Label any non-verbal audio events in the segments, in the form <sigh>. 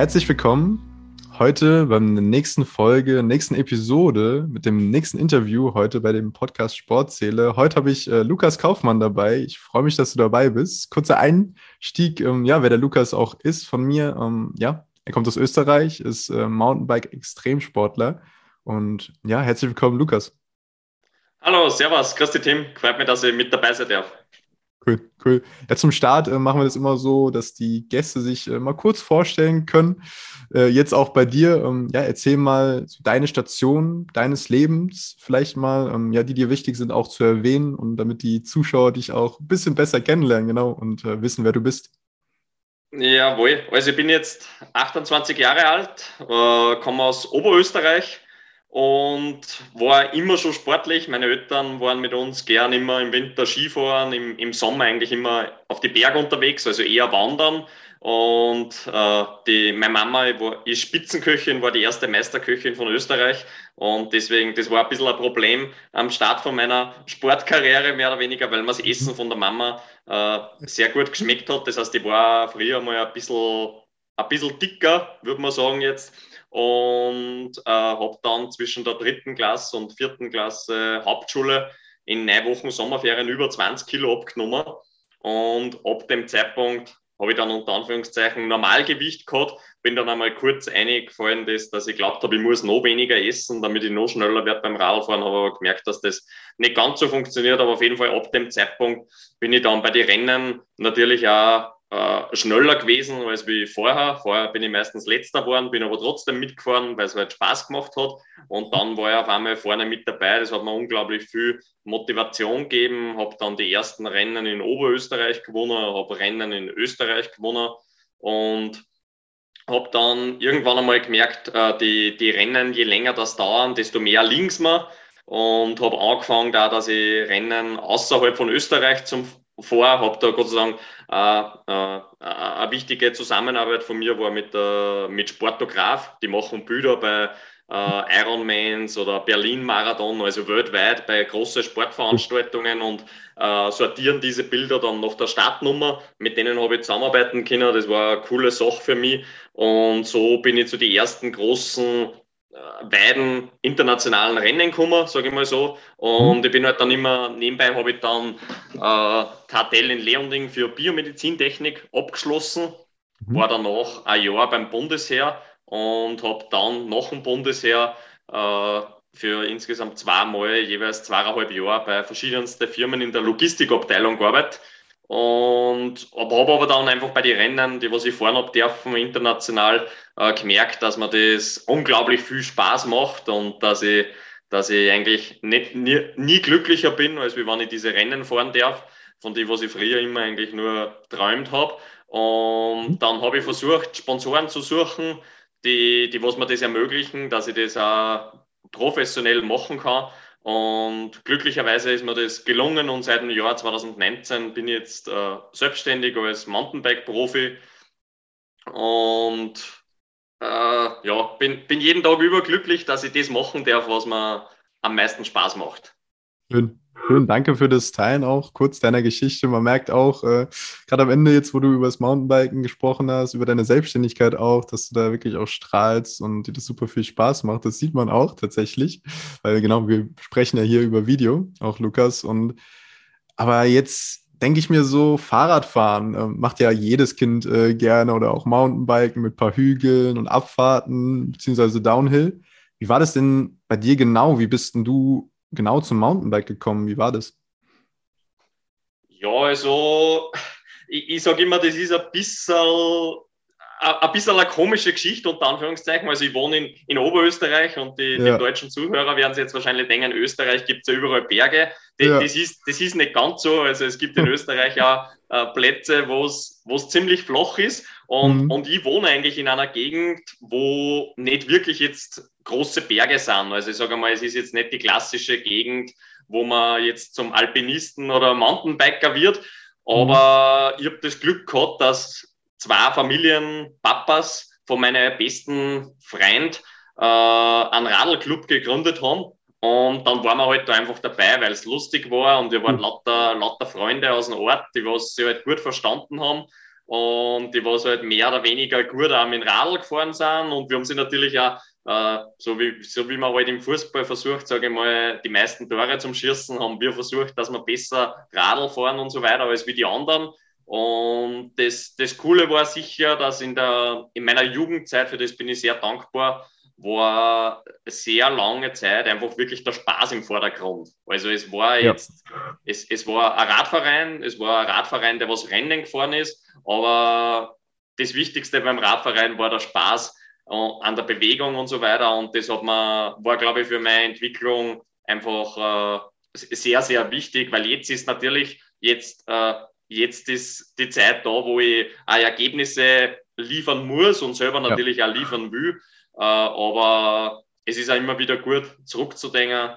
Herzlich willkommen heute beim nächsten Folge, nächsten Episode mit dem nächsten Interview heute bei dem Podcast Sportzähle. Heute habe ich äh, Lukas Kaufmann dabei. Ich freue mich, dass du dabei bist. Kurzer Einstieg, ähm, ja, wer der Lukas auch ist von mir. Ähm, ja, er kommt aus Österreich, ist äh, Mountainbike-Extremsportler. Und ja, herzlich willkommen, Lukas. Hallo, Servus, dich, Tim. Freut mich, dass ich mit dabei sein darf. Cool, cool. Ja, zum Start äh, machen wir das immer so, dass die Gäste sich äh, mal kurz vorstellen können. Äh, jetzt auch bei dir. Ähm, ja, erzähl mal so deine Station deines Lebens, vielleicht mal, ähm, ja, die dir wichtig sind, auch zu erwähnen und damit die Zuschauer dich auch ein bisschen besser kennenlernen, genau, und äh, wissen, wer du bist. Jawohl, also ich bin jetzt 28 Jahre alt, äh, komme aus Oberösterreich und war immer schon sportlich. Meine Eltern waren mit uns gern immer im Winter Skifahren, im, im Sommer eigentlich immer auf die Berge unterwegs, also eher wandern. Und äh, die, meine Mama war, ist Spitzenköchin, war die erste Meisterköchin von Österreich. Und deswegen, das war ein bisschen ein Problem am Start von meiner Sportkarriere, mehr oder weniger, weil mir das Essen von der Mama äh, sehr gut geschmeckt hat. Das heißt, ich war früher mal ein bisschen, ein bisschen dicker, würde man sagen jetzt und äh, habe dann zwischen der dritten Klasse und vierten Klasse Hauptschule in neun Wochen Sommerferien über 20 Kilo abgenommen. Und ab dem Zeitpunkt habe ich dann unter Anführungszeichen Normalgewicht gehabt, bin dann einmal kurz eingefallen, dass, dass ich glaubt habe, ich muss noch weniger essen, damit ich noch schneller werde beim Radfahren, habe aber gemerkt, dass das nicht ganz so funktioniert, aber auf jeden Fall ab dem Zeitpunkt bin ich dann bei den Rennen natürlich auch äh, schneller gewesen als wie vorher. Vorher bin ich meistens letzter geworden, bin aber trotzdem mitgefahren, weil es halt Spaß gemacht hat. Und dann war ich auf einmal vorne mit dabei. Das hat mir unglaublich viel Motivation gegeben. Habe dann die ersten Rennen in Oberösterreich gewonnen, habe Rennen in Österreich gewonnen und habe dann irgendwann einmal gemerkt, äh, die, die Rennen, je länger das dauern, desto mehr links man und habe angefangen da, dass ich Rennen außerhalb von Österreich zum vor, habe da Gott sei Dank äh, äh, eine wichtige Zusammenarbeit von mir war mit, äh, mit Sportograf, die machen Bilder bei äh, Ironmans oder Berlin-Marathon, also weltweit bei großen Sportveranstaltungen und äh, sortieren diese Bilder dann nach der Startnummer. Mit denen habe ich zusammenarbeiten können. Das war eine coole Sache für mich. Und so bin ich zu den ersten großen beiden äh, internationalen Rennen gekommen, sage ich mal so. Und mhm. ich bin halt dann immer, nebenbei habe ich dann äh, KTL in Leonding für Biomedizintechnik abgeschlossen, mhm. war danach ein Jahr beim Bundesheer und habe dann nach dem Bundesheer äh, für insgesamt zweimal, jeweils zweieinhalb Jahre bei verschiedensten Firmen in der Logistikabteilung gearbeitet und habe aber dann einfach bei den Rennen, die was ich fahren habe dürfen, international äh, gemerkt, dass mir das unglaublich viel Spaß macht und dass ich, dass ich eigentlich nicht, nie, nie glücklicher bin, als wenn ich diese Rennen fahren darf, von dem, was ich früher immer eigentlich nur träumt habe. Und mhm. dann habe ich versucht, Sponsoren zu suchen, die, die was mir das ermöglichen, dass ich das auch professionell machen kann. Und glücklicherweise ist mir das gelungen und seit dem Jahr 2019 bin ich jetzt äh, selbstständig als Mountainbike-Profi und äh, ja, bin, bin jeden Tag überglücklich, dass ich das machen darf, was mir am meisten Spaß macht. Schön. Schön, danke für das Teilen auch kurz deiner Geschichte. Man merkt auch, äh, gerade am Ende jetzt, wo du über das Mountainbiken gesprochen hast, über deine Selbstständigkeit auch, dass du da wirklich auch strahlst und dir das super viel Spaß macht. Das sieht man auch tatsächlich, weil genau, wir sprechen ja hier über Video, auch Lukas. Und aber jetzt denke ich mir so, Fahrradfahren äh, macht ja jedes Kind äh, gerne oder auch Mountainbiken mit ein paar Hügeln und Abfahrten, beziehungsweise Downhill. Wie war das denn bei dir genau? Wie bist denn du genau zum Mountainbike gekommen? Wie war das? Ja, also ich, ich sage immer, das ist ein bisschen ein bisschen eine komische Geschichte, unter Anführungszeichen. Also ich wohne in, in Oberösterreich und die, ja. die deutschen Zuhörer werden sich jetzt wahrscheinlich denken, in Österreich gibt es ja überall Berge. Das, ja. das, ist, das ist nicht ganz so. Also es gibt in Österreich auch äh, Plätze, wo es ziemlich flach ist. Und, mhm. und ich wohne eigentlich in einer Gegend, wo nicht wirklich jetzt große Berge sind. Also ich sage mal, es ist jetzt nicht die klassische Gegend, wo man jetzt zum Alpinisten oder Mountainbiker wird. Aber mhm. ich habe das Glück gehabt, dass zwei Familienpapas von meinem besten Freund äh, einen Radlclub gegründet haben. Und dann waren wir halt da einfach dabei, weil es lustig war und wir waren hm. lauter, lauter Freunde aus dem Ort, die was sich halt gut verstanden haben. und die was halt mehr oder weniger gut dem Radl gefahren sind und wir haben sie natürlich auch äh, so, wie, so wie man halt im Fußball versucht, sage ich mal, die meisten Tore zum Schießen, haben wir versucht, dass wir besser Radl fahren und so weiter als wie die anderen. Und das, das Coole war sicher, dass in, der, in meiner Jugendzeit, für das bin ich sehr dankbar, war sehr lange Zeit einfach wirklich der Spaß im Vordergrund. Also es war jetzt, ja. es, es war ein Radverein, es war ein Radverein, der was Rennen gefahren ist, aber das Wichtigste beim Radverein war der Spaß äh, an der Bewegung und so weiter. Und das hat man, war, glaube ich, für meine Entwicklung einfach äh, sehr, sehr wichtig, weil jetzt ist natürlich, jetzt, äh, jetzt ist die Zeit da, wo ich auch Ergebnisse liefern muss und selber natürlich ja. auch liefern will. Äh, aber es ist auch immer wieder gut, zurückzudenken,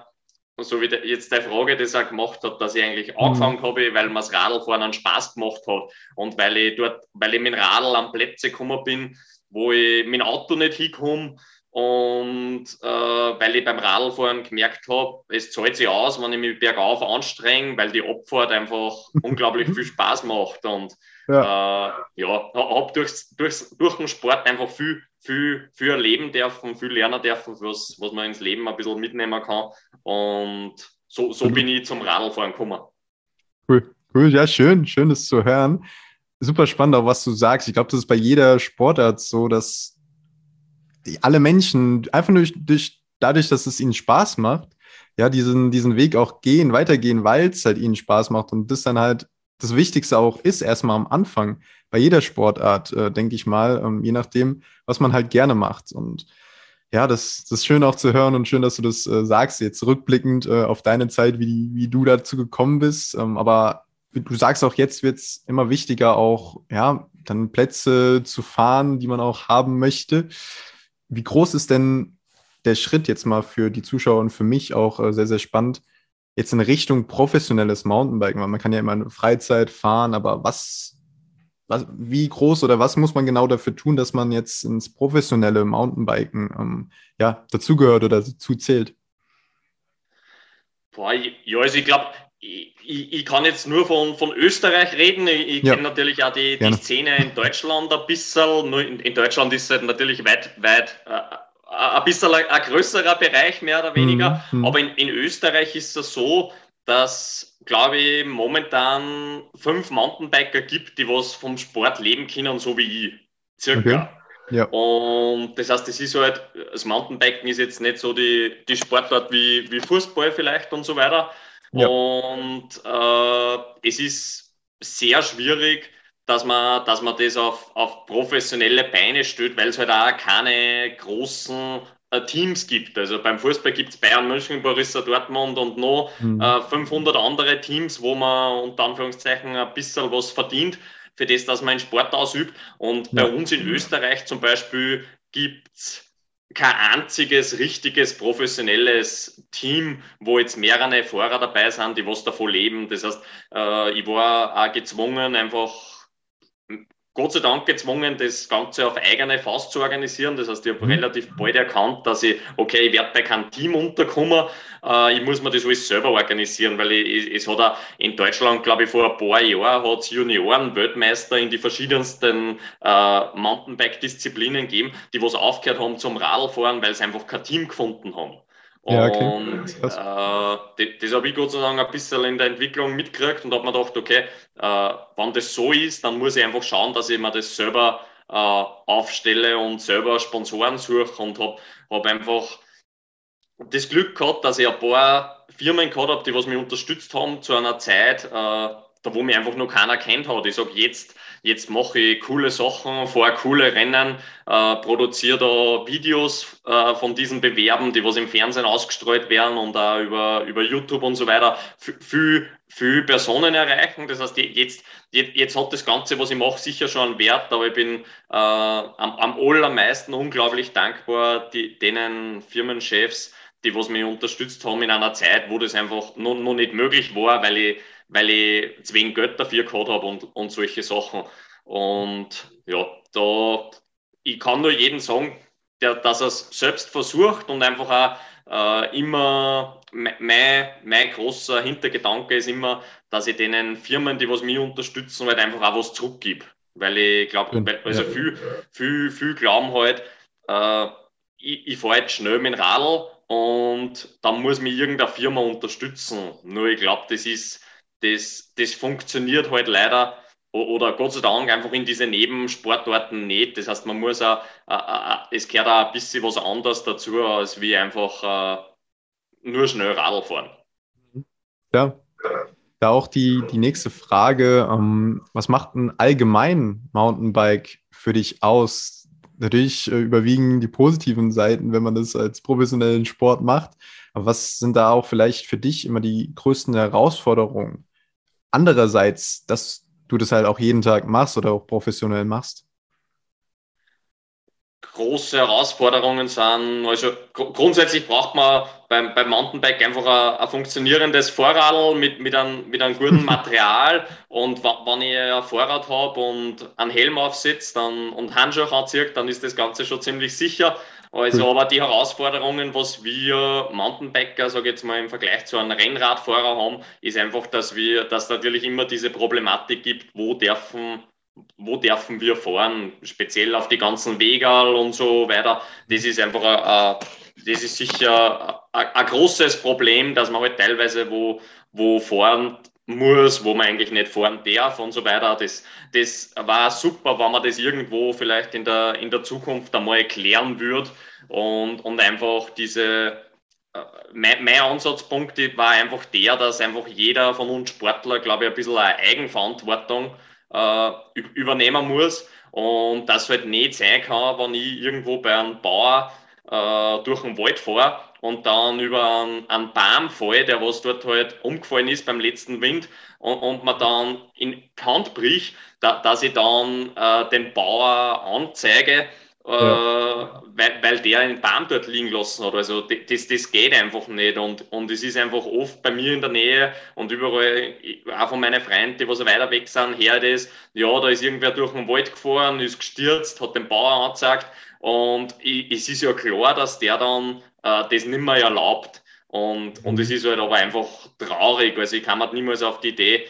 so wie jetzt die Frage, die er gemacht hat, dass ich eigentlich mhm. angefangen habe, weil mir das Radlfahren einen Spaß gemacht hat und weil ich dort, weil ich mit dem Radl an Plätze gekommen bin, wo ich mit dem Auto nicht hinkomme und äh, weil ich beim Radlfahren gemerkt habe, es zahlt sich aus, wenn ich mich bergauf anstrenge, weil die Abfahrt einfach <laughs> unglaublich viel Spaß macht und ja, äh, ja habe durchs, durchs, durch den Sport einfach viel, viel, viel erleben dürfen, viel lernen dürfen, was, was man ins Leben ein bisschen mitnehmen kann. Und so, so bin ich zum Radlfahren gekommen. Cool, cool, ja, schön, schön das zu hören. Super spannend auch, was du sagst. Ich glaube, das ist bei jeder Sportart so, dass alle Menschen einfach nur durch, dadurch, dass es ihnen Spaß macht, ja, diesen, diesen Weg auch gehen, weitergehen, weil es halt ihnen Spaß macht und das dann halt das Wichtigste auch ist, erstmal am Anfang, bei jeder Sportart, äh, denke ich mal, ähm, je nachdem, was man halt gerne macht. Und ja, das, das ist schön auch zu hören und schön, dass du das äh, sagst, jetzt rückblickend äh, auf deine Zeit, wie, wie du dazu gekommen bist. Ähm, aber du sagst auch, jetzt wird es immer wichtiger, auch ja, dann Plätze zu fahren, die man auch haben möchte. Wie groß ist denn der Schritt jetzt mal für die Zuschauer und für mich auch äh, sehr, sehr spannend, jetzt in Richtung professionelles Mountainbiken? Weil man kann ja immer eine Freizeit fahren, aber was, was, wie groß oder was muss man genau dafür tun, dass man jetzt ins professionelle Mountainbiken ähm, ja, dazugehört oder dazu zählt? Boah, also ich glaube, ich, ich, kann jetzt nur von, von Österreich reden. Ich, ich ja. kenne natürlich auch die, die Szene in Deutschland ein bisschen. Nur in, in Deutschland ist es halt natürlich weit, weit äh, ein bisschen ein, ein, größerer Bereich, mehr oder weniger. Mhm. Aber in, in Österreich ist es so, dass, glaube ich, momentan fünf Mountainbiker gibt, die was vom Sport leben können, so wie ich. Circa. Okay. Ja. Und das heißt, das ist halt, das Mountainbiken ist jetzt nicht so die, die Sportart wie, wie Fußball vielleicht und so weiter. Ja. Und äh, es ist sehr schwierig, dass man, dass man das auf, auf professionelle Beine stellt, weil es halt auch keine großen äh, Teams gibt. Also beim Fußball gibt es Bayern München, Borussia Dortmund und noch mhm. äh, 500 andere Teams, wo man unter Anführungszeichen ein bisschen was verdient für das, dass man einen Sport ausübt. Und ja. bei uns in Österreich zum Beispiel gibt es kein einziges richtiges professionelles Team, wo jetzt mehrere Fahrer dabei sind, die was davon leben. Das heißt, äh, ich war auch gezwungen, einfach Gott sei Dank gezwungen, das Ganze auf eigene Faust zu organisieren. Das heißt, ich habe mhm. relativ bald erkannt, dass ich, okay, ich werde bei keinem Team unterkommen. Äh, ich muss mir das alles selber organisieren, weil ich, es hat auch in Deutschland, glaube ich, vor ein paar Jahren hat es Junioren-Weltmeister in die verschiedensten äh, Mountainbike-Disziplinen gegeben, die was aufgehört haben zum Radlfahren, weil sie einfach kein Team gefunden haben. Ja, okay. Und äh, das, habe ich Gott sei Dank ein bisschen in der Entwicklung mitgekriegt und habe mir gedacht, okay, äh, wenn das so ist, dann muss ich einfach schauen, dass ich mir das selber äh, aufstelle und selber Sponsoren suche und habe hab einfach das Glück gehabt, dass ich ein paar Firmen gehabt habe, die was mich unterstützt haben zu einer Zeit, äh, da wo mich einfach noch keiner kennt hat. Ich sage, jetzt, jetzt mache ich coole Sachen, fahre coole Rennen, äh, produziere da Videos äh, von diesen Bewerben, die was im Fernsehen ausgestrahlt werden und auch über, über YouTube und so weiter, viel, viel Personen erreichen. Das heißt, jetzt, jetzt, jetzt hat das Ganze, was ich mache, sicher schon einen Wert, aber ich bin äh, am, am allermeisten unglaublich dankbar die, denen Firmenchefs, die was mich unterstützt haben in einer Zeit, wo das einfach noch, noch nicht möglich war, weil ich weil ich wenig Geld dafür gehabt habe und, und solche Sachen. Und ja, da, ich kann nur jedem sagen, der, dass er es selbst versucht und einfach auch äh, immer, mein, mein großer Hintergedanke ist immer, dass ich den Firmen, die was mich unterstützen, halt einfach auch was zurückgib. Weil ich glaube, also ja. viel, viel, viel glauben halt, äh, ich, ich fahre jetzt schnell mit dem Radl und dann muss mich irgendeine Firma unterstützen. Nur ich glaube, das ist, das, das funktioniert halt leider oder Gott sei Dank einfach in diese Nebensportarten nicht. Das heißt, man muss auch, es gehört auch ein bisschen was anderes dazu, als wie einfach äh, nur schnell Radl fahren. Ja, da auch die, die nächste Frage, ähm, was macht ein allgemein Mountainbike für dich aus? Natürlich äh, überwiegen die positiven Seiten, wenn man das als professionellen Sport macht. Aber was sind da auch vielleicht für dich immer die größten Herausforderungen? Andererseits, dass du das halt auch jeden Tag machst oder auch professionell machst? große Herausforderungen sind. Also gr grundsätzlich braucht man beim, beim Mountainbike einfach ein, ein funktionierendes Vorradl mit, mit, einem, mit einem guten <laughs> Material. und wenn ich ein Vorrad habe und einen Helm aufsetze dann, und Handschuhe anziehe, dann ist das Ganze schon ziemlich sicher. Also, aber die Herausforderungen, was wir Mountainbiker, sage ich jetzt mal im Vergleich zu einem Rennradfahrer haben, ist einfach, dass wir, dass natürlich immer diese Problematik gibt, wo dürfen wo dürfen wir fahren, speziell auf die ganzen Wegal und so weiter. Das ist einfach, ein, das ist sicher ein, großes Problem, dass man halt teilweise wo, wo fahren muss, wo man eigentlich nicht fahren darf und so weiter. Das, das war super, wenn man das irgendwo vielleicht in der, in der Zukunft einmal erklären würde und, und einfach diese, äh, mein, mein, Ansatzpunkt war einfach der, dass einfach jeder von uns Sportler, glaube ich, ein bisschen eine Eigenverantwortung äh, übernehmen muss und das halt nicht sein kann, wenn ich irgendwo bei einem Bauer äh, durch den Wald fahre und dann über einen, einen Baum falle, der was dort halt umgefallen ist beim letzten Wind und, und man dann in die Hand bricht, da, dass ich dann äh, den Bauer anzeige ja. Äh, weil, weil der einen Baum dort liegen lassen hat. Also das, das geht einfach nicht. Und, und es ist einfach oft bei mir in der Nähe und überall, auch von meinen Freunden, die was weiter weg sind, her das, ja, da ist irgendwer durch den Wald gefahren, ist gestürzt, hat den Bauer angezeigt. Und es ist ja klar, dass der dann äh, das nicht mehr erlaubt. Und, und es ist halt aber einfach traurig. Also ich kann mir niemals auf die Idee,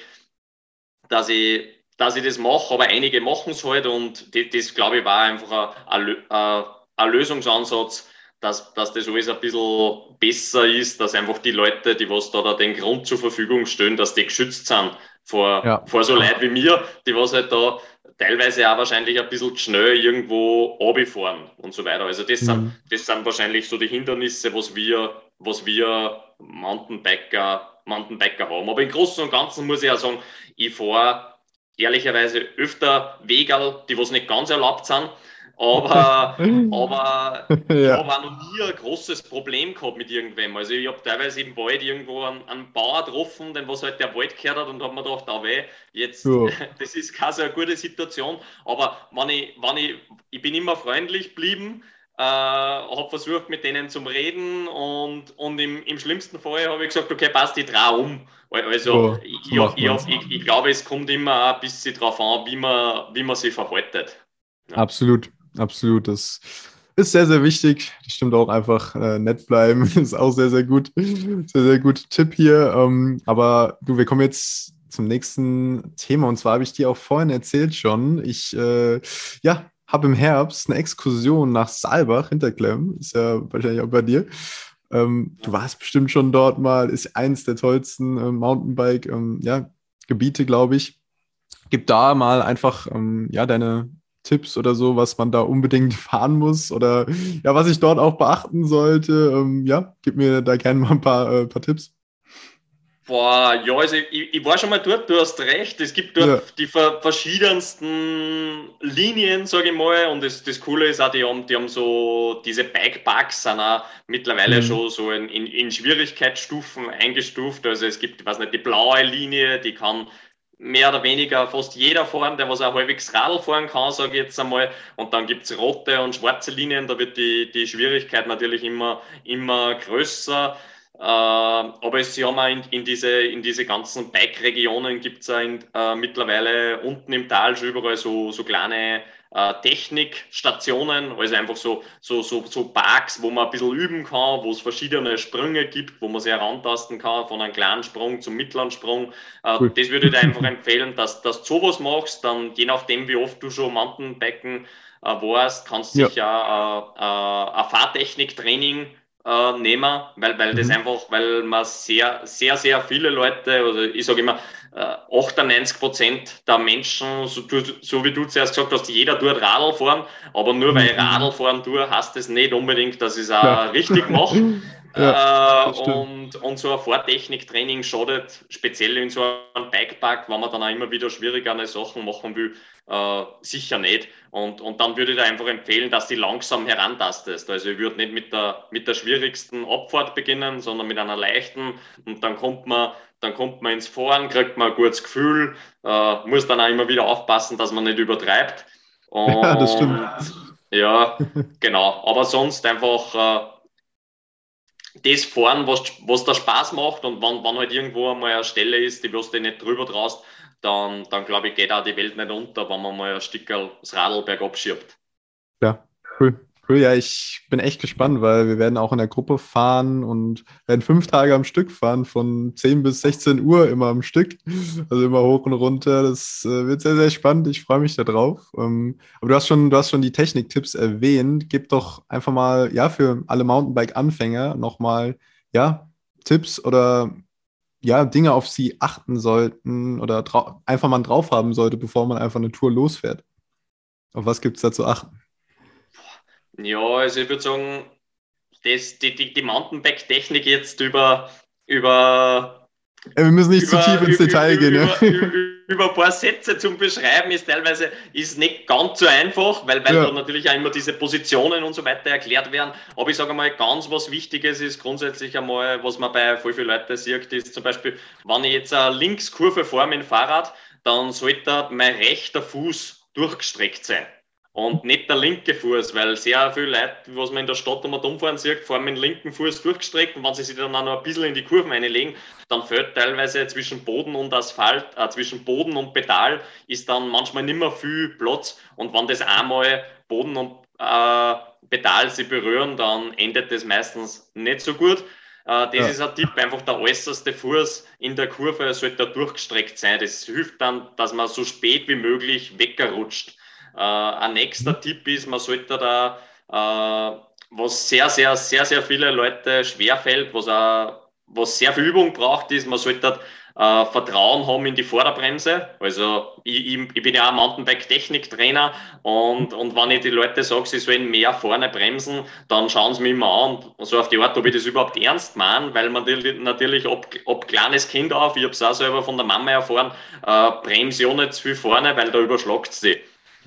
dass ich dass ich das mache, aber einige machen es halt und das, das glaube ich, war einfach ein, ein, ein Lösungsansatz, dass, dass das alles ein bisschen besser ist, dass einfach die Leute, die was da, da den Grund zur Verfügung stellen, dass die geschützt sind vor, ja. vor so Leuten wie mir, die was halt da teilweise auch wahrscheinlich ein bisschen schnell irgendwo runterfahren und so weiter. Also das, mhm. sind, das sind wahrscheinlich so die Hindernisse, was wir, was wir Mountainbiker, Mountainbiker haben. Aber im Großen und Ganzen muss ich auch sagen, ich fahre ehrlicherweise öfter Wegerl, die was nicht ganz erlaubt sind. Aber, <laughs> aber ja. ich habe auch noch nie ein großes Problem gehabt mit irgendwem. Also ich habe teilweise im Wald irgendwo einen, einen Bauer getroffen, den was halt der Wald gehört hat und habe mir gedacht, ah weh, jetzt, ja. <laughs> das ist keine so eine gute Situation. Aber wenn ich, wenn ich, ich bin immer freundlich geblieben, äh, habe versucht, mit denen zu reden und, und im, im schlimmsten Fall habe ich gesagt, okay, passt, ich drehe um. Also ja, ich, ich, ich, ich, glaube, es kommt immer ein bisschen darauf an, wie man, wie man sich verhaltet. Ja. Absolut, absolut. Das ist sehr, sehr wichtig. Das stimmt auch einfach äh, nett bleiben. <laughs> ist auch sehr, sehr gut. Sehr, sehr gut Tipp hier. Ähm, aber du, wir kommen jetzt zum nächsten Thema. Und zwar habe ich dir auch vorhin erzählt schon. Ich, äh, ja, habe im Herbst eine Exkursion nach Saalbach, Hinterklemm, ist ja wahrscheinlich auch bei dir. Ähm, du warst bestimmt schon dort mal, ist eins der tollsten äh, Mountainbike-Gebiete, ähm, ja, glaube ich. Gib da mal einfach ähm, ja, deine Tipps oder so, was man da unbedingt <laughs> fahren muss oder ja, was ich dort auch beachten sollte. Ähm, ja, gib mir da gerne mal ein paar, äh, paar Tipps. Boah, ja, also ich, ich, war schon mal dort, du hast recht. Es gibt dort ja. die verschiedensten Linien, sage ich mal. Und das, das Coole ist auch, die haben, die haben so diese Bikeparks sind auch mittlerweile mhm. schon so in, in, in, Schwierigkeitsstufen eingestuft. Also es gibt, ich weiß nicht, die blaue Linie, die kann mehr oder weniger fast jeder fahren, der was auch halbwegs Radl fahren kann, sage ich jetzt einmal. Und dann gibt es rote und schwarze Linien, da wird die, die Schwierigkeit natürlich immer, immer größer. Äh, aber es, sie haben auch in, in, diese, in diese ganzen Bike-Regionen gibt es äh, mittlerweile unten im Tal schon überall so, so kleine Technikstationen, also einfach so, so, so, so Parks, wo man ein bisschen üben kann, wo es verschiedene Sprünge gibt, wo man sich herantasten kann, von einem kleinen Sprung zum mittleren Sprung. Äh, cool. Das würde ich dir einfach <laughs> empfehlen, dass, dass du sowas machst, dann je nachdem, wie oft du schon Mountainbiken äh, warst, kannst du ja. sicher äh, äh, ein Fahrtechniktraining äh, nehmen, weil, weil mhm. das einfach, weil man sehr, sehr, sehr viele Leute, also ich sage immer, 98 äh, Prozent der Menschen, so, so, wie du zuerst gesagt hast, jeder tut Radl fahren, aber nur weil ich mhm. Radl fahren tue, heißt das nicht unbedingt, dass ich es auch ja. richtig mache. <laughs> Ja, äh, und, und so ein Fahrtechniktraining schadet speziell in so einem Bikepark, wenn man dann auch immer wieder schwierigere Sachen machen will, äh, sicher nicht. Und, und dann würde ich dir einfach empfehlen, dass du langsam herantastest. Also ich würde nicht mit der, mit der schwierigsten Abfahrt beginnen, sondern mit einer leichten und dann kommt man, dann kommt man ins Fahren, kriegt man ein gutes Gefühl, äh, muss dann auch immer wieder aufpassen, dass man nicht übertreibt. Und, <laughs> ja, das stimmt. Ja, genau. Aber sonst einfach äh, das fahren, was, was da Spaß macht und wenn, wenn halt irgendwo einmal eine Stelle ist, die was du nicht drüber traust, dann, dann glaube ich, geht auch die Welt nicht unter, wenn man mal ein Stück das Radl bergab schiebt. Ja, cool. Cool, ja, ich bin echt gespannt, weil wir werden auch in der Gruppe fahren und werden fünf Tage am Stück fahren, von 10 bis 16 Uhr immer am Stück. Also immer hoch und runter. Das äh, wird sehr, sehr spannend. Ich freue mich darauf. Ähm, aber du hast schon, du hast schon die Techniktipps erwähnt. Gib doch einfach mal, ja, für alle Mountainbike-Anfänger nochmal, ja, Tipps oder ja, Dinge, auf sie achten sollten oder einfach mal drauf haben sollte, bevor man einfach eine Tour losfährt. Auf was gibt es da zu achten? Ja, also ich würde sagen, das, die, die, die Mountainbike-Technik jetzt über, über wir müssen nicht über, zu tief ins über, Detail gehen. Über, ja. über, ein paar Sätze zum Beschreiben ist teilweise ist nicht ganz so einfach, weil, weil ja. da natürlich auch immer diese Positionen und so weiter erklärt werden. Aber ich sage mal, ganz was Wichtiges ist grundsätzlich einmal, was man bei voll vielen Leuten sieht, ist zum Beispiel, wenn ich jetzt eine Linkskurve fahre mit dem Fahrrad, dann sollte mein rechter Fuß durchgestreckt sein und nicht der linke Fuß, weil sehr viele Leute, was man in der Stadt einmal umfahren sieht, fahren mit dem linken Fuß durchgestreckt und wenn sie sich dann auch noch ein bisschen in die Kurven einlegen, dann fällt teilweise zwischen Boden und Asphalt, äh, zwischen Boden und Pedal ist dann manchmal nicht mehr viel Platz und wenn das einmal Boden und äh, Pedal sie berühren, dann endet das meistens nicht so gut. Äh, das ja. ist ein Tipp, einfach der äußerste Fuß in der Kurve sollte da durchgestreckt sein. Das hilft dann, dass man so spät wie möglich weggerutscht. Äh, ein nächster mhm. Tipp ist, man sollte da, äh, was sehr, sehr, sehr, sehr viele Leute schwerfällt, was, auch, was sehr viel Übung braucht, ist, man sollte äh, Vertrauen haben in die Vorderbremse. Also ich, ich, ich bin ja auch Mountainbike-Technik-Trainer und, und wenn ich die Leute sage, sie sollen mehr vorne bremsen, dann schauen sie mich immer an, so auf die Art, ob ich das überhaupt ernst meine, weil man natürlich ab, ab kleines Kind auf, ich habe es auch selber von der Mama erfahren, äh, bremse ja nicht zu viel vorne, weil da überschlagt sie.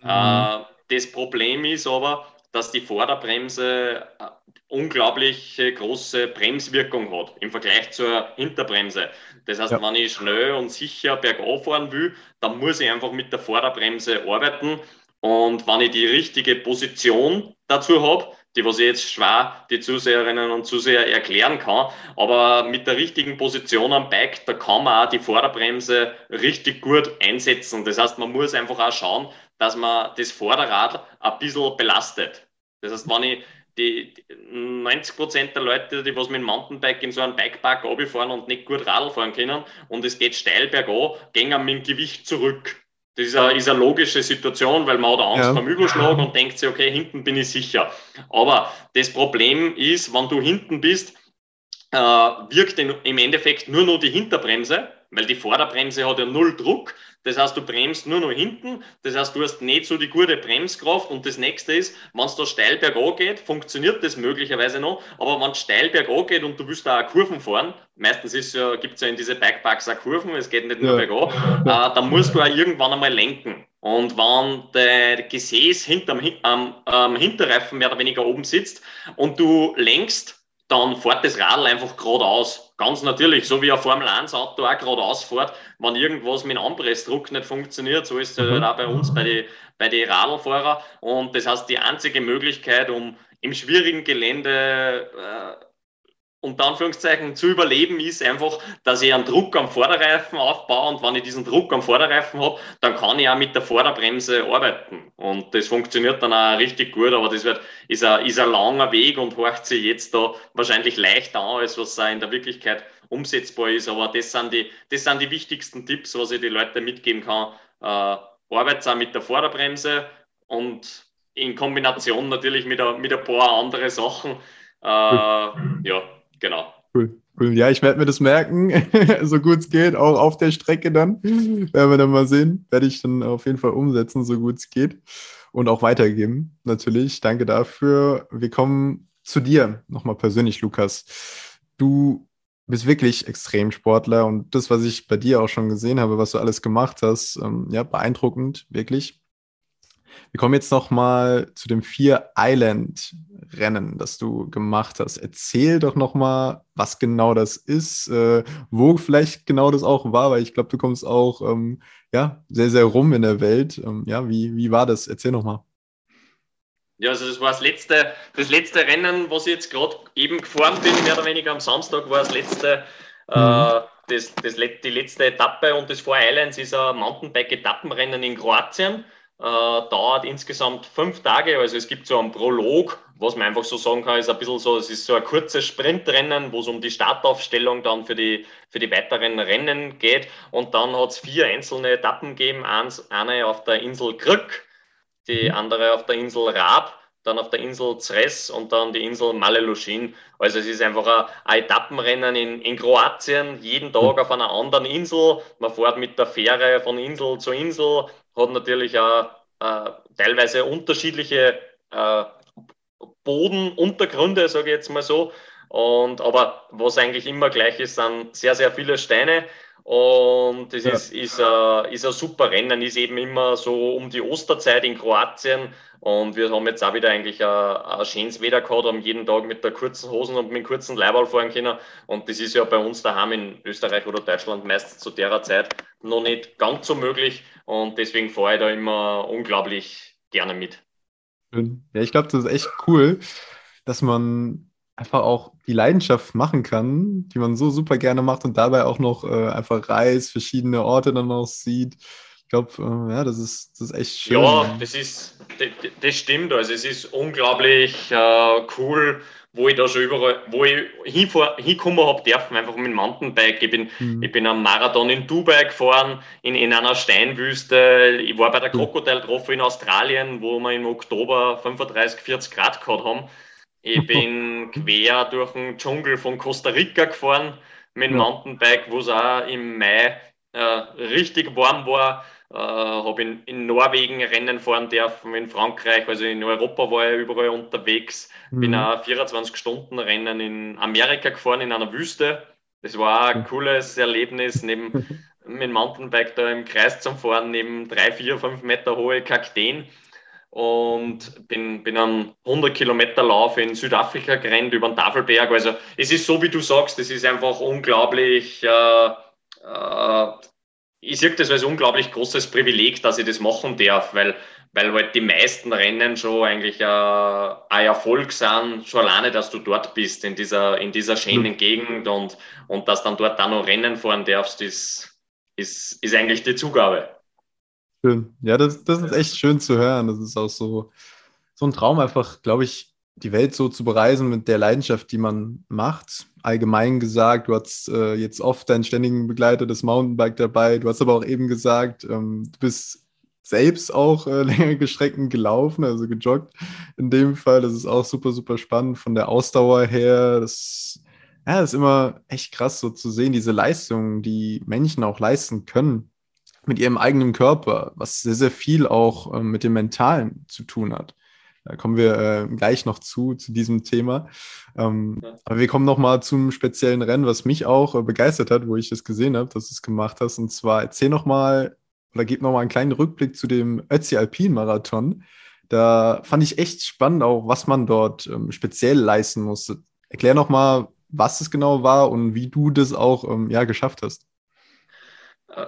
Mhm. Das Problem ist aber, dass die Vorderbremse äh, unglaublich große Bremswirkung hat im Vergleich zur Hinterbremse. Das heißt, ja. wenn ich schnell und sicher bergauf fahren will, dann muss ich einfach mit der Vorderbremse arbeiten. Und wenn ich die richtige Position dazu habe, die was ich jetzt schwer die Zuseherinnen und Zuseher erklären kann. Aber mit der richtigen Position am Bike, da kann man auch die Vorderbremse richtig gut einsetzen. Das heißt, man muss einfach auch schauen, dass man das Vorderrad ein bisschen belastet. Das heißt, wenn ich die, 90 Prozent der Leute, die was mit dem Mountainbike in so einem Bikepark fahren und nicht gut Radl fahren können und es geht steil bergab, gehen mit dem Gewicht zurück. Das ist eine, ist eine logische Situation, weil man hat Angst ja. beim Überschlag und denkt sich, okay, hinten bin ich sicher. Aber das Problem ist, wenn du hinten bist, äh, wirkt im Endeffekt nur noch die Hinterbremse, weil die Vorderbremse hat ja null Druck. Das heißt, du bremst nur noch hinten. Das heißt, du hast nicht so die gute Bremskraft. Und das nächste ist, wenn es da steil bergab geht, funktioniert das möglicherweise noch. Aber wenn es steil bergab geht und du willst da auch Kurven fahren, meistens ja, gibt es ja in diese Bikeparks auch Kurven, es geht nicht nur ja. bergab, äh, dann musst du auch irgendwann einmal lenken. Und wenn der Gesäß hinterm, am, am Hinterreifen mehr oder weniger oben sitzt und du lenkst, dann fährt das Radl einfach geradeaus. Ganz natürlich, so wie ein Formel-1-Auto auch geradeaus fährt, wenn irgendwas mit dem Anpressdruck nicht funktioniert, so ist es mhm. auch bei uns, bei den bei die Radlfahrern. Und das heißt, die einzige Möglichkeit, um im schwierigen Gelände äh, unter Anführungszeichen zu überleben ist einfach, dass ich einen Druck am Vorderreifen aufbaue. Und wenn ich diesen Druck am Vorderreifen habe, dann kann ich auch mit der Vorderbremse arbeiten. Und das funktioniert dann auch richtig gut, aber das wird, ist, ein, ist ein langer Weg und horcht sich jetzt da wahrscheinlich leichter an, als was in der Wirklichkeit umsetzbar ist, aber das sind die, das sind die wichtigsten Tipps, was ich den Leuten mitgeben kann. Äh, arbeitet auch mit der Vorderbremse und in Kombination natürlich mit, ein, mit ein paar andere Sachen. Äh, ja, genau. Cool. cool. Ja, ich werde mir das merken, <laughs> so gut es geht, auch auf der Strecke dann. <laughs> Werden wir dann mal sehen. Werde ich dann auf jeden Fall umsetzen, so gut es geht. Und auch weitergeben, natürlich. Danke dafür. Wir kommen zu dir nochmal persönlich, Lukas. Du bist wirklich Extremsportler und das, was ich bei dir auch schon gesehen habe, was du alles gemacht hast, ähm, ja, beeindruckend, wirklich. Wir kommen jetzt noch mal zu dem Vier Island Rennen, das du gemacht hast. Erzähl doch noch mal, was genau das ist, äh, wo vielleicht genau das auch war, weil ich glaube, du kommst auch ähm, ja sehr sehr rum in der Welt. Ähm, ja, wie wie war das? Erzähl noch mal. Ja, also das war das letzte, das letzte Rennen, was ich jetzt gerade eben gefahren bin, mehr oder weniger am Samstag war das letzte, äh, mhm. äh, das, das, die letzte Etappe und das Four Islands ist ein Mountainbike-Etappenrennen in Kroatien. Äh, dauert insgesamt fünf Tage, also es gibt so einen Prolog, was man einfach so sagen kann, ist ein bisschen so, es ist so ein kurzes Sprintrennen, wo es um die Startaufstellung dann für die, für die weiteren Rennen geht. Und dann hat es vier einzelne Etappen gegeben, eins, eine auf der Insel Krück, die mhm. andere auf der Insel Raab, dann auf der Insel Zres und dann die Insel Maleluschin. Also es ist einfach ein, Etappenrennen in, in Kroatien, jeden Tag mhm. auf einer anderen Insel. Man fährt mit der Fähre von Insel zu Insel, hat natürlich auch äh, teilweise unterschiedliche äh, Bodenuntergründe, sage ich jetzt mal so. Und, aber was eigentlich immer gleich ist, sind sehr, sehr viele Steine. Und das ja. ist, ist, äh, ist ein super Rennen, ist eben immer so um die Osterzeit in Kroatien. Und wir haben jetzt auch wieder eigentlich ein, ein schönes Wetter gehabt, haben jeden Tag mit der kurzen Hosen und mit dem kurzen Leibwall fahren können. Und das ist ja bei uns daheim in Österreich oder Deutschland meistens zu der Zeit noch nicht ganz so möglich. Und deswegen fahre ich da immer unglaublich gerne mit. Ja, ich glaube, das ist echt cool, dass man einfach auch die Leidenschaft machen kann, die man so super gerne macht und dabei auch noch äh, einfach reist, verschiedene Orte dann auch sieht. Ich glaube, äh, ja, das ist, das ist echt schön. Ja, das ist, das, stimmt. Also es ist unglaublich äh, cool, wo ich da schon überall, wo ich hinkommen habe dürfen, einfach mit dem Mountainbike. Ich bin, mhm. ich bin am Marathon in Dubai gefahren, in, in einer Steinwüste. Ich war bei der Crocodile Trophy in Australien, wo wir im Oktober 35, 40 Grad gehabt haben. Ich <laughs> bin quer durch den Dschungel von Costa Rica gefahren mit dem ja. Mountainbike, wo es auch im Mai äh, richtig warm war. Äh, habe in, in Norwegen Rennen fahren dürfen, in Frankreich, also in Europa war ich überall unterwegs. Mhm. Bin auch 24-Stunden-Rennen in Amerika gefahren, in einer Wüste. Das war ein cooles Erlebnis, neben <laughs> mit dem Mountainbike da im Kreis zum Fahren, neben drei, vier, fünf Meter hohe Kakteen und bin, bin einen 100 Kilometer Lauf in Südafrika gerannt über den Tafelberg. Also es ist so, wie du sagst, es ist einfach unglaublich, äh, äh, ich sehe das als unglaublich großes Privileg, dass ich das machen darf, weil, weil halt die meisten Rennen schon eigentlich äh, ein Erfolg sind, schon alleine, dass du dort bist, in dieser, in dieser schönen mhm. Gegend und, und dass dann dort auch noch Rennen fahren darfst, ist, ist, ist eigentlich die Zugabe. Schön. Ja, das, das ist echt schön zu hören. Das ist auch so, so ein Traum, einfach, glaube ich, die Welt so zu bereisen mit der Leidenschaft, die man macht. Allgemein gesagt, du hast äh, jetzt oft deinen ständigen Begleiter des Mountainbike dabei. Du hast aber auch eben gesagt, ähm, du bist selbst auch äh, <laughs> längere Strecken gelaufen, also gejoggt. In dem Fall, das ist auch super, super spannend von der Ausdauer her. Das, ja, das ist immer echt krass, so zu sehen, diese Leistungen, die Menschen auch leisten können mit ihrem eigenen Körper, was sehr, sehr viel auch äh, mit dem Mentalen zu tun hat. Da kommen wir äh, gleich noch zu, zu diesem Thema. Ähm, ja. Aber wir kommen noch mal zum speziellen Rennen, was mich auch äh, begeistert hat, wo ich es gesehen habe, dass du es gemacht hast. Und zwar erzähl noch mal oder gib noch mal einen kleinen Rückblick zu dem Ötzi Alpin Marathon. Da fand ich echt spannend auch, was man dort ähm, speziell leisten musste. Erklär noch mal, was es genau war und wie du das auch ähm, ja, geschafft hast.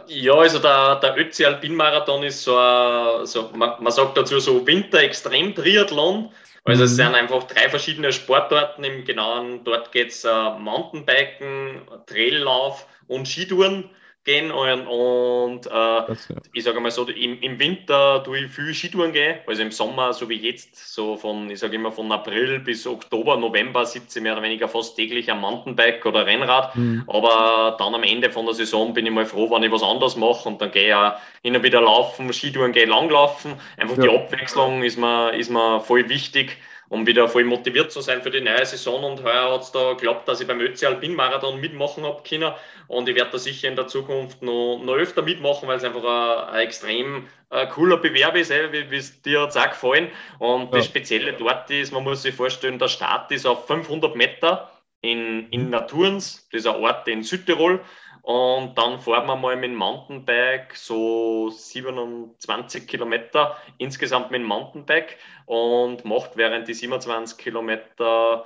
Ja, also der, der Ötzi Alpin-Marathon ist so, ein, so man, man, sagt dazu so Winter-Extrem-Triathlon. Also es mhm. sind einfach drei verschiedene Sportarten. Im Genauen dort geht es uh, Mountainbiken, Traillauf und Skitouren gehen und, äh, das, ja. ich sage mal so, im, im Winter tue ich viel Skitouren gehen, also im Sommer, so wie jetzt, so von, ich sage immer von April bis Oktober, November sitze ich mehr oder weniger fast täglich am Mountainbike oder Rennrad, mhm. aber dann am Ende von der Saison bin ich mal froh, wenn ich was anderes mache und dann gehe ich auch hin und wieder laufen, Skitouren gehe langlaufen, einfach ja. die Abwechslung ist mir, ist mir voll wichtig um wieder voll motiviert zu sein für die neue Saison. Und heuer hat es da geklappt, dass ich beim Ötzi Alpin Marathon mitmachen habe können. Und ich werde da sicher in der Zukunft noch, noch öfter mitmachen, weil es einfach ein, ein extrem äh, cooler Bewerb ist, ey, wie es dir jetzt auch gefallen. Und ja. das Spezielle dort ist, man muss sich vorstellen, der Start ist auf 500 Meter in, in Naturns, das ist ein Ort in Südtirol. Und dann fahren wir mal mit dem Mountainbike so 27 Kilometer insgesamt mit dem Mountainbike und macht während die 27 Kilometer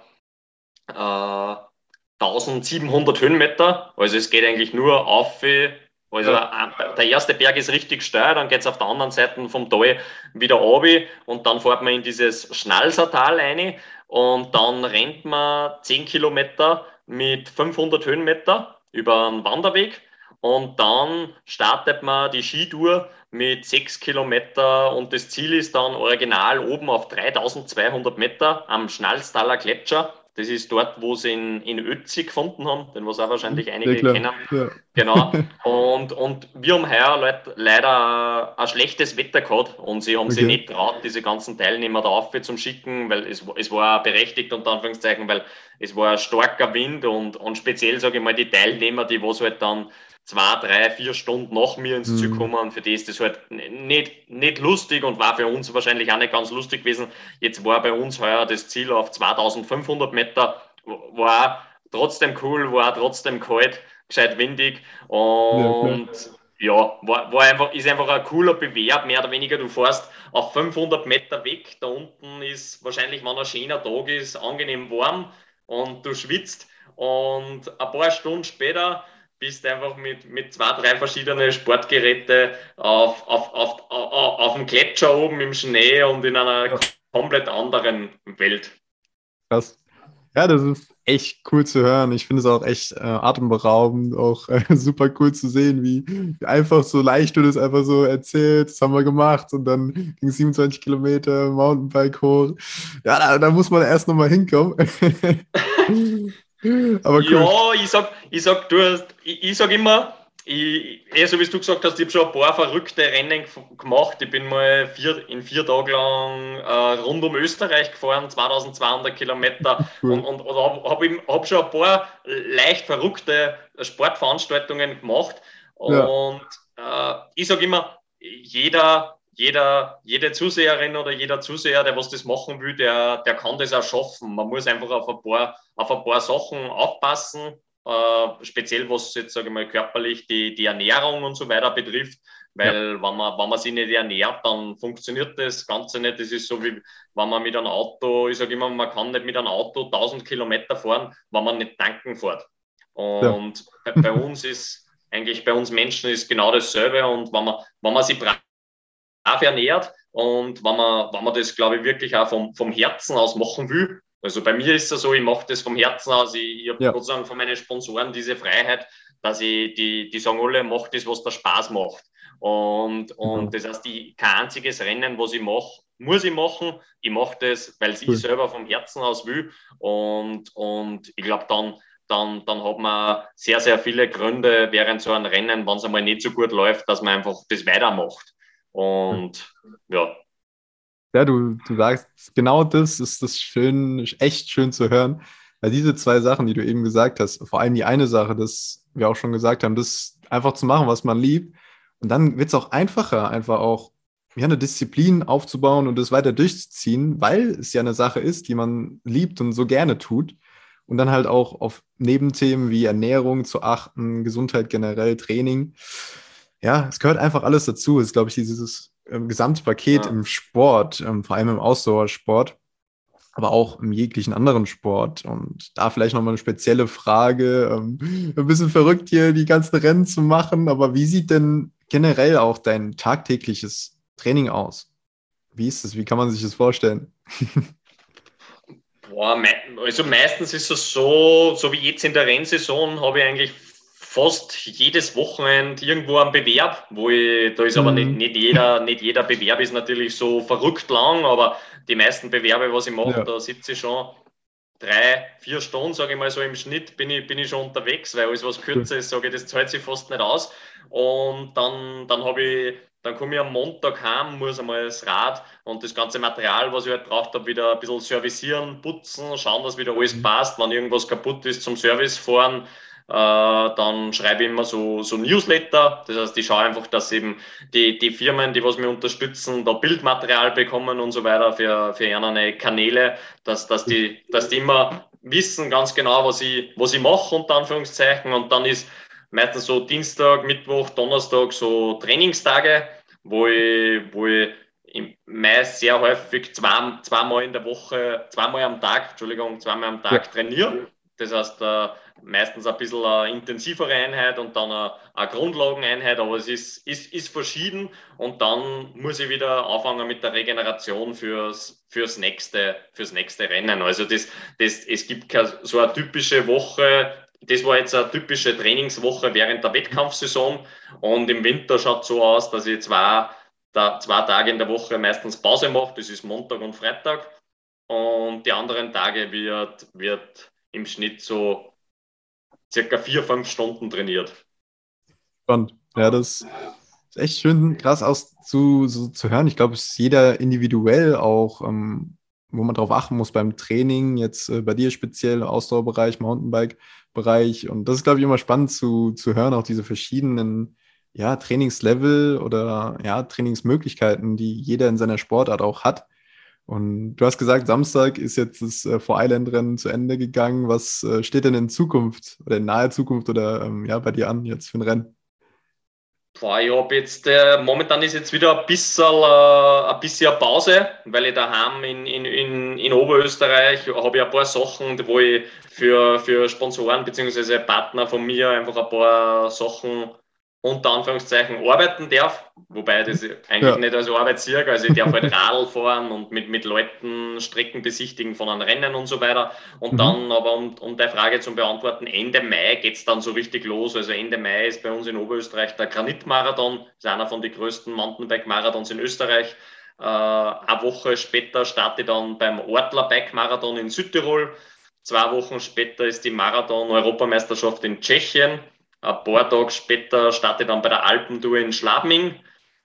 äh, 1700 Höhenmeter. Also es geht eigentlich nur auf. Also ja. der erste Berg ist richtig steil, dann geht es auf der anderen Seite vom Tal wieder runter und dann fährt man in dieses Schnalsertal rein und dann rennt man 10 Kilometer mit 500 Höhenmeter über einen Wanderweg und dann startet man die Skitour mit 6 Kilometer und das Ziel ist dann original oben auf 3200 Meter am Schnalstaler Gletscher. Das ist dort, wo sie in, in Ötzi gefunden haben, den was auch wahrscheinlich einige ja, kennen. Ja. Genau. <laughs> Und, und wir haben heuer leider ein schlechtes Wetter gehabt und sie haben okay. sich nicht traut, diese ganzen Teilnehmer da auf zu schicken, weil es, es war berechtigt, unter Anführungszeichen, weil es war ein starker Wind und, und speziell, sage ich mal, die Teilnehmer, die was halt dann zwei, drei, vier Stunden nach mir ins mhm. Ziel kommen. Und für die ist das halt nicht, nicht lustig und war für uns wahrscheinlich auch nicht ganz lustig gewesen. Jetzt war bei uns heuer das Ziel auf 2500 Meter, war trotzdem cool, war trotzdem kalt, gescheit windig und ja, ja war, war einfach, ist einfach ein cooler Bewerb, mehr oder weniger. Du fährst auf 500 Meter weg, da unten ist wahrscheinlich, wenn ein schöner Tag ist, angenehm warm und du schwitzt und ein paar Stunden später bist einfach mit, mit zwei, drei verschiedenen Sportgeräte auf, auf, auf, auf, auf dem Gletscher oben im Schnee und in einer komplett anderen Welt. Krass. Ja, das ist echt cool zu hören. Ich finde es auch echt äh, atemberaubend, auch äh, <laughs> super cool zu sehen, wie, wie, einfach so leicht du das einfach so erzählst. Das haben wir gemacht und dann ging 27 Kilometer Mountainbike hoch. Ja, da, da muss man erst nochmal hinkommen. <laughs> <laughs> Aber cool. Ja, ich sag, ich sag, du hast, ich, ich sag immer, ich, eher so wie du gesagt hast, ich habe schon ein paar verrückte Rennen gemacht. Ich bin mal vier, in vier Tagen lang äh, rund um Österreich gefahren, 2200 Kilometer <laughs> cool. und, und, und habe hab, hab schon ein paar leicht verrückte Sportveranstaltungen gemacht. Ja. Und äh, ich sage immer, jeder jeder, jede Zuseherin oder jeder Zuseher, der was das machen will, der, der kann das auch schaffen. Man muss einfach auf ein paar, auf ein paar Sachen aufpassen, äh, speziell was jetzt, sage ich mal, körperlich die, die Ernährung und so weiter betrifft. Weil ja. wenn, man, wenn man sich nicht ernährt, dann funktioniert das Ganze nicht. Das ist so wie wenn man mit einem Auto, ich sage immer, man kann nicht mit einem Auto 1000 Kilometer fahren, wenn man nicht tanken fährt. Und ja. bei, bei uns ist eigentlich bei uns Menschen ist genau dasselbe. Und wenn man, wenn man sich brav ernährt und wenn man, wenn man das, glaube ich, wirklich auch vom, vom Herzen aus machen will, also bei mir ist es so, ich mache das vom Herzen aus, ich, ich habe ja. sozusagen von meinen Sponsoren diese Freiheit, dass ich, die, die sagen alle, mach das, was der Spaß macht. Und, und mhm. das heißt, ich, kein einziges Rennen, was ich mache, muss ich machen. Ich mache das, weil cool. ich selber vom Herzen aus will. Und, und ich glaube, dann, dann, dann hat man sehr, sehr viele Gründe während so einem Rennen, wenn es einmal nicht so gut läuft, dass man einfach das weitermacht. Und ja. Ja, du, du sagst, genau das ist das schön, echt schön zu hören. Weil diese zwei Sachen, die du eben gesagt hast, vor allem die eine Sache, das wir auch schon gesagt haben, das einfach zu machen, was man liebt. Und dann wird es auch einfacher, einfach auch ja, eine Disziplin aufzubauen und das weiter durchzuziehen, weil es ja eine Sache ist, die man liebt und so gerne tut. Und dann halt auch auf Nebenthemen wie Ernährung zu achten, Gesundheit generell, Training ja, es gehört einfach alles dazu. Es ist, glaube ich, dieses ähm, gesamte Paket ja. im Sport, ähm, vor allem im Ausdauersport. aber auch im jeglichen anderen Sport. Und da vielleicht nochmal eine spezielle Frage. Ähm, ein bisschen verrückt hier die ganzen Rennen zu machen, aber wie sieht denn generell auch dein tagtägliches Training aus? Wie ist es? Wie kann man sich das vorstellen? <laughs> Boah, also meistens ist es so, so wie jetzt in der Rennsaison, habe ich eigentlich fast jedes Wochenende irgendwo einen Bewerb, wo ich, da ist aber nicht, mhm. nicht, jeder, nicht jeder Bewerb ist natürlich so verrückt lang, aber die meisten Bewerbe, was ich mache, ja. da sitze ich schon drei, vier Stunden, sage ich mal so im Schnitt, bin ich, bin ich schon unterwegs, weil alles, was kürzer ist, sage ich, das zahlt sich fast nicht aus. Und dann, dann habe ich dann komme ich am Montag heim, muss einmal das Rad und das ganze Material, was ich halt braucht habe, wieder ein bisschen servicieren, putzen, schauen, dass wieder alles mhm. passt. Wenn irgendwas kaputt ist, zum Service fahren. Äh, dann schreibe ich immer so, so Newsletter. Das heißt, ich schaue einfach, dass eben die, die Firmen, die was mir unterstützen, da Bildmaterial bekommen und so weiter für, für ihre Kanäle, dass, dass, die, dass die immer wissen ganz genau, was ich, was ich mache, unter Anführungszeichen. Und dann ist meistens so Dienstag, Mittwoch, Donnerstag so Trainingstage, wo ich, wo ich meist sehr häufig zwei, zweimal in der Woche, zweimal am Tag, Entschuldigung, zweimal am Tag ja. trainiere. Das heißt, äh, meistens ein bisschen eine intensivere Einheit und dann eine, eine Grundlageneinheit, aber es ist, ist, ist verschieden und dann muss ich wieder anfangen mit der Regeneration fürs, fürs, nächste, fürs nächste Rennen. Also das, das, es gibt so eine typische Woche, das war jetzt eine typische Trainingswoche während der Wettkampfsaison und im Winter schaut es so aus, dass ich zwei, da, zwei Tage in der Woche meistens Pause mache, das ist Montag und Freitag und die anderen Tage wird, wird im Schnitt so circa vier, fünf Stunden trainiert. Spannend. Ja, das ist echt schön krass aus zu, so, zu hören. Ich glaube, es ist jeder individuell auch ähm, wo man darauf achten muss beim Training, jetzt äh, bei dir speziell, Ausdauerbereich, Mountainbike-Bereich. Und das ist, glaube ich, immer spannend zu, zu hören, auch diese verschiedenen ja, Trainingslevel oder ja, Trainingsmöglichkeiten, die jeder in seiner Sportart auch hat. Und du hast gesagt, Samstag ist jetzt das äh, Vor-Island-Rennen zu Ende gegangen. Was äh, steht denn in Zukunft oder in naher Zukunft oder ähm, ja, bei dir an jetzt für ein Rennen? Boah, ich habe jetzt, äh, momentan ist jetzt wieder ein bisschen, äh, ein bisschen Pause, weil ich daheim in, in, in, in Oberösterreich habe ich ein paar Sachen, wo ich für, für Sponsoren bzw. Partner von mir einfach ein paar Sachen unter Anführungszeichen arbeiten darf, wobei das eigentlich ja. nicht als Arbeit sehe. Also ich darf halt <laughs> Radl fahren und mit, mit Leuten Strecken besichtigen von einem Rennen und so weiter. Und mhm. dann aber, um, um die Frage zu beantworten, Ende Mai geht es dann so richtig los. Also Ende Mai ist bei uns in Oberösterreich der Granitmarathon, ist einer von den größten Mountainbike-Marathons in Österreich. Äh, eine Woche später starte ich dann beim Ortler Bike Marathon in Südtirol. Zwei Wochen später ist die Marathon-Europameisterschaft in Tschechien. Ein paar Tage später starte ich dann bei der Alpentour in Schlabming.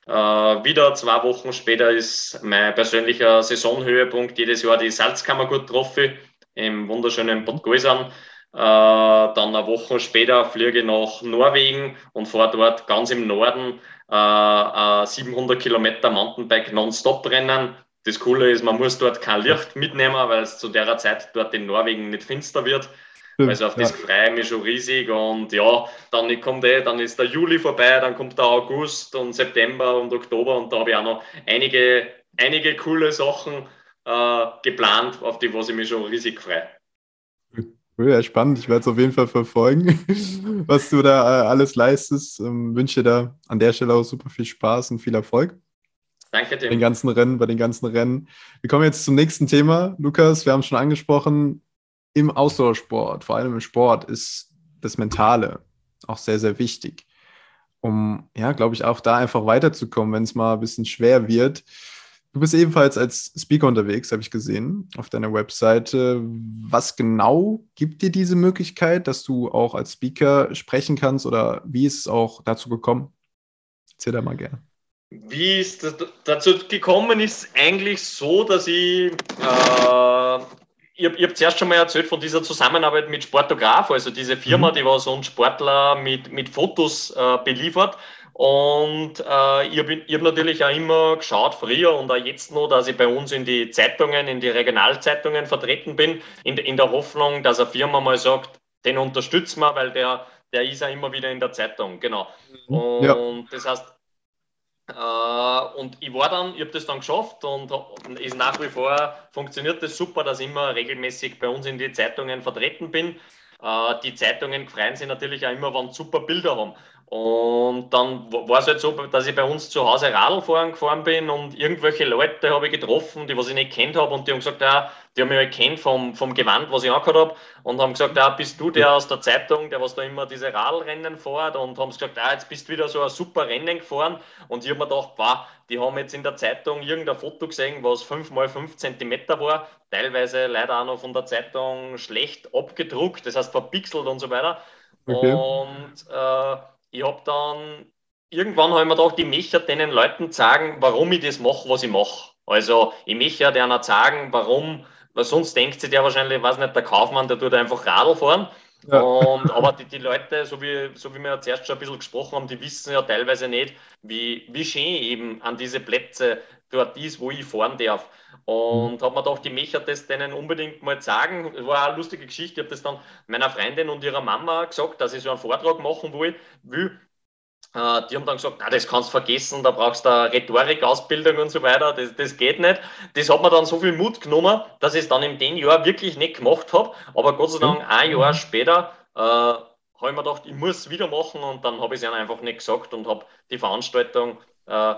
Äh, wieder zwei Wochen später ist mein persönlicher Saisonhöhepunkt jedes Jahr die Salzkammergut-Trophy im wunderschönen Bad Gäusern. Äh, dann eine Woche später fliege ich nach Norwegen und fahre dort ganz im Norden äh, 700 Kilometer Mountainbike Nonstop-Rennen. Das Coole ist, man muss dort kein Licht mitnehmen, weil es zu der Zeit dort in Norwegen nicht finster wird. Also auf das ja. freue ich mich schon riesig und ja, dann kommt eh, dann ist der Juli vorbei, dann kommt der August und September und Oktober und da habe ich auch noch einige, einige coole Sachen äh, geplant, auf die was ich mich schon riesig freue. Ja, spannend. Ich werde es auf jeden Fall verfolgen, <laughs> was du da äh, alles leistest. Ähm, wünsche dir da an der Stelle auch super viel Spaß und viel Erfolg. Danke dir. Bei den ganzen Rennen, bei den ganzen Rennen. Wir kommen jetzt zum nächsten Thema. Lukas, wir haben es schon angesprochen im Ausdauersport, vor allem im Sport, ist das Mentale auch sehr, sehr wichtig, um, ja, glaube ich, auch da einfach weiterzukommen, wenn es mal ein bisschen schwer wird. Du bist ebenfalls als Speaker unterwegs, habe ich gesehen, auf deiner Webseite. Was genau gibt dir diese Möglichkeit, dass du auch als Speaker sprechen kannst oder wie ist es auch dazu gekommen? Erzähl da mal gerne. Wie es dazu gekommen ist, eigentlich so, dass ich äh, ihr, ihr habt zuerst schon mal erzählt von dieser Zusammenarbeit mit Sportograf, also diese Firma, mhm. die was uns Sportler mit, mit Fotos äh, beliefert. Und äh, ich habe hab natürlich auch immer geschaut, früher und auch jetzt noch, dass ich bei uns in die Zeitungen, in die Regionalzeitungen vertreten bin, in, in der Hoffnung, dass eine Firma mal sagt, den unterstützen wir, weil der, der ist ja immer wieder in der Zeitung. Genau. Mhm. Und ja. das heißt, und ich war dann, ich habe das dann geschafft und ist nach wie vor funktioniert das super, dass ich immer regelmäßig bei uns in die Zeitungen vertreten bin. Äh, die Zeitungen freuen sich natürlich auch immer, wenn super Bilder haben. Und dann war es halt so, dass ich bei uns zu Hause Radl fahren gefahren bin und irgendwelche Leute habe ich getroffen, die was ich nicht kennt habe und die haben gesagt, ja, die haben mich halt kennt vom, vom Gewand, was ich angehört habe und haben gesagt, ja, bist du der aus der Zeitung, der was da immer diese Radlrennen fährt und haben gesagt, ja, jetzt bist du wieder so ein super Rennen gefahren und ich habe mir gedacht, wow, die haben jetzt in der Zeitung irgendein Foto gesehen, was 5 mal 5 cm war, teilweise leider auch noch von der Zeitung schlecht abgedruckt, das heißt verpixelt und so weiter. Okay. Und äh, ich habe dann irgendwann habe ich mir gedacht, ich möchte den Leuten sagen, warum ich das mache, was ich mache. Also ich möchte denen sagen, warum, weil sonst denkt sich der wahrscheinlich, weiß nicht, der Kaufmann, der tut einfach Radl fahren. Ja. Und, <laughs> aber die, die Leute, so wie, so wie wir ja zuerst schon ein bisschen gesprochen haben, die wissen ja teilweise nicht, wie, wie schön eben an diese Plätze dort ist, wo ich fahren darf. Und mhm. habe mir gedacht, ich möchte das denen unbedingt mal sagen. Es war eine lustige Geschichte. Ich habe das dann meiner Freundin und ihrer Mama gesagt, dass ich so einen Vortrag machen will. will. Äh, die haben dann gesagt, na, das kannst du vergessen, da brauchst du eine Rhetorikausbildung und so weiter, das, das geht nicht. Das hat mir dann so viel Mut genommen, dass ich es dann in dem Jahr wirklich nicht gemacht habe. Aber Gott sei Dank, ein Jahr später, äh, habe ich mir gedacht, ich muss es wieder machen und dann habe ich es ihnen einfach nicht gesagt und habe die Veranstaltung äh,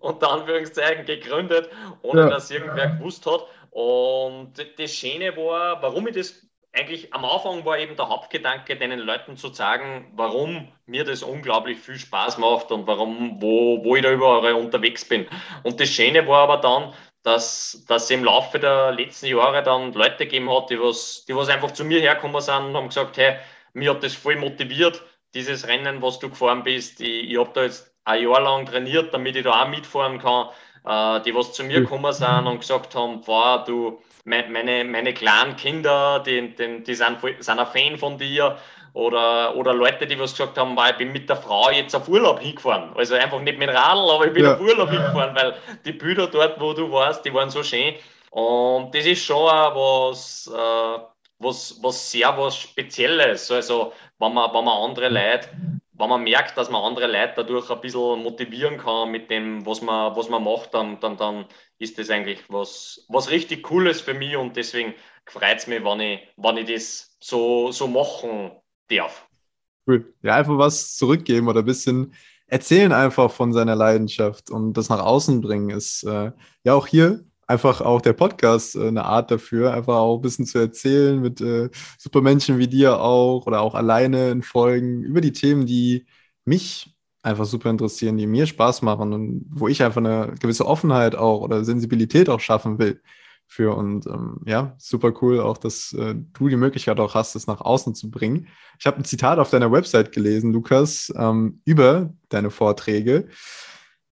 unter Anführungszeichen gegründet, ohne ja. dass irgendwer gewusst hat. Und das Schöne war, warum ich das eigentlich am Anfang war eben der Hauptgedanke, den Leuten zu sagen, warum mir das unglaublich viel Spaß macht und warum, wo, wo ich da überall unterwegs bin. Und das Schöne war aber dann, dass, dass im Laufe der letzten Jahre dann Leute gegeben hat, die was, die was einfach zu mir hergekommen sind und haben gesagt, hey, mir hat das voll motiviert, dieses Rennen, was du gefahren bist. Ich, ich habe da jetzt ein Jahr lang trainiert, damit ich da auch mitfahren kann. Äh, die was zu mir gekommen sind und gesagt haben, boah, du, meine, meine kleinen Kinder, die, die, die sind, sind ein Fan von dir. Oder, oder Leute, die was gesagt haben, ich bin mit der Frau jetzt auf Urlaub hingefahren. Also einfach nicht mit Radl, aber ich bin ja. auf Urlaub hingefahren, weil die Bilder dort, wo du warst, die waren so schön. Und das ist schon was, äh, was, was sehr was Spezielles. Also, wenn man, wenn man andere Leute wenn man merkt, dass man andere Leute dadurch ein bisschen motivieren kann mit dem, was man, was man macht, dann, dann, dann ist das eigentlich was, was richtig Cooles für mich und deswegen freut es mich, wenn ich, wenn ich das so, so machen darf. Cool. Ja, einfach was zurückgeben oder ein bisschen erzählen einfach von seiner Leidenschaft und das nach außen bringen ist äh, ja auch hier einfach auch der Podcast äh, eine Art dafür, einfach auch ein bisschen zu erzählen mit äh, Supermenschen wie dir auch oder auch alleine in Folgen über die Themen, die mich einfach super interessieren, die mir Spaß machen und wo ich einfach eine gewisse Offenheit auch oder Sensibilität auch schaffen will für. Und ähm, ja, super cool auch, dass äh, du die Möglichkeit auch hast, das nach außen zu bringen. Ich habe ein Zitat auf deiner Website gelesen, Lukas, ähm, über deine Vorträge.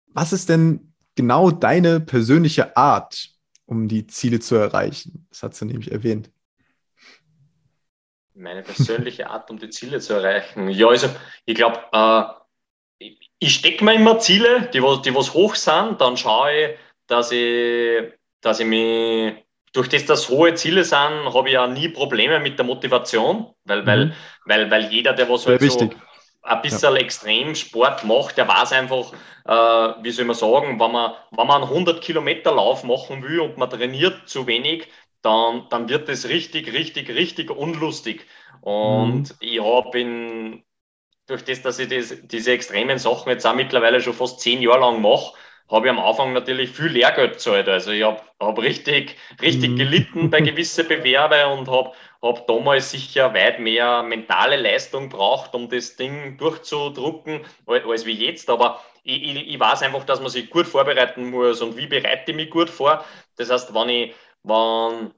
Was ist denn genau deine persönliche Art, um die Ziele zu erreichen? Das hat sie nämlich erwähnt. Meine persönliche Art, um die Ziele zu erreichen. Ja, also ich glaube, äh, ich stecke mir immer Ziele, die, die was hoch sind, dann schaue ich, dass ich, dass ich mich durch das, dass hohe Ziele sind, habe ich ja nie Probleme mit der Motivation, weil, mhm. weil, weil, weil jeder, der was halt so ein bisschen ja. Extremsport macht, der weiß einfach, äh, wie soll man sagen, wenn man, wenn man einen 100 Kilometer Lauf machen will und man trainiert zu wenig, dann, dann wird das richtig, richtig, richtig unlustig. Und mhm. ich habe durch das, dass ich das, diese extremen Sachen jetzt auch mittlerweile schon fast zehn Jahre lang mache, habe ich am Anfang natürlich viel Lehrgeld gezahlt. Also ich habe hab richtig, richtig mhm. gelitten bei gewissen <laughs> Bewerbe und habe hab damals sicher weit mehr mentale Leistung braucht, um das Ding durchzudrucken, als wie jetzt. Aber ich, ich, ich weiß einfach, dass man sich gut vorbereiten muss. Und wie bereite ich mich gut vor? Das heißt, wenn ich, wenn,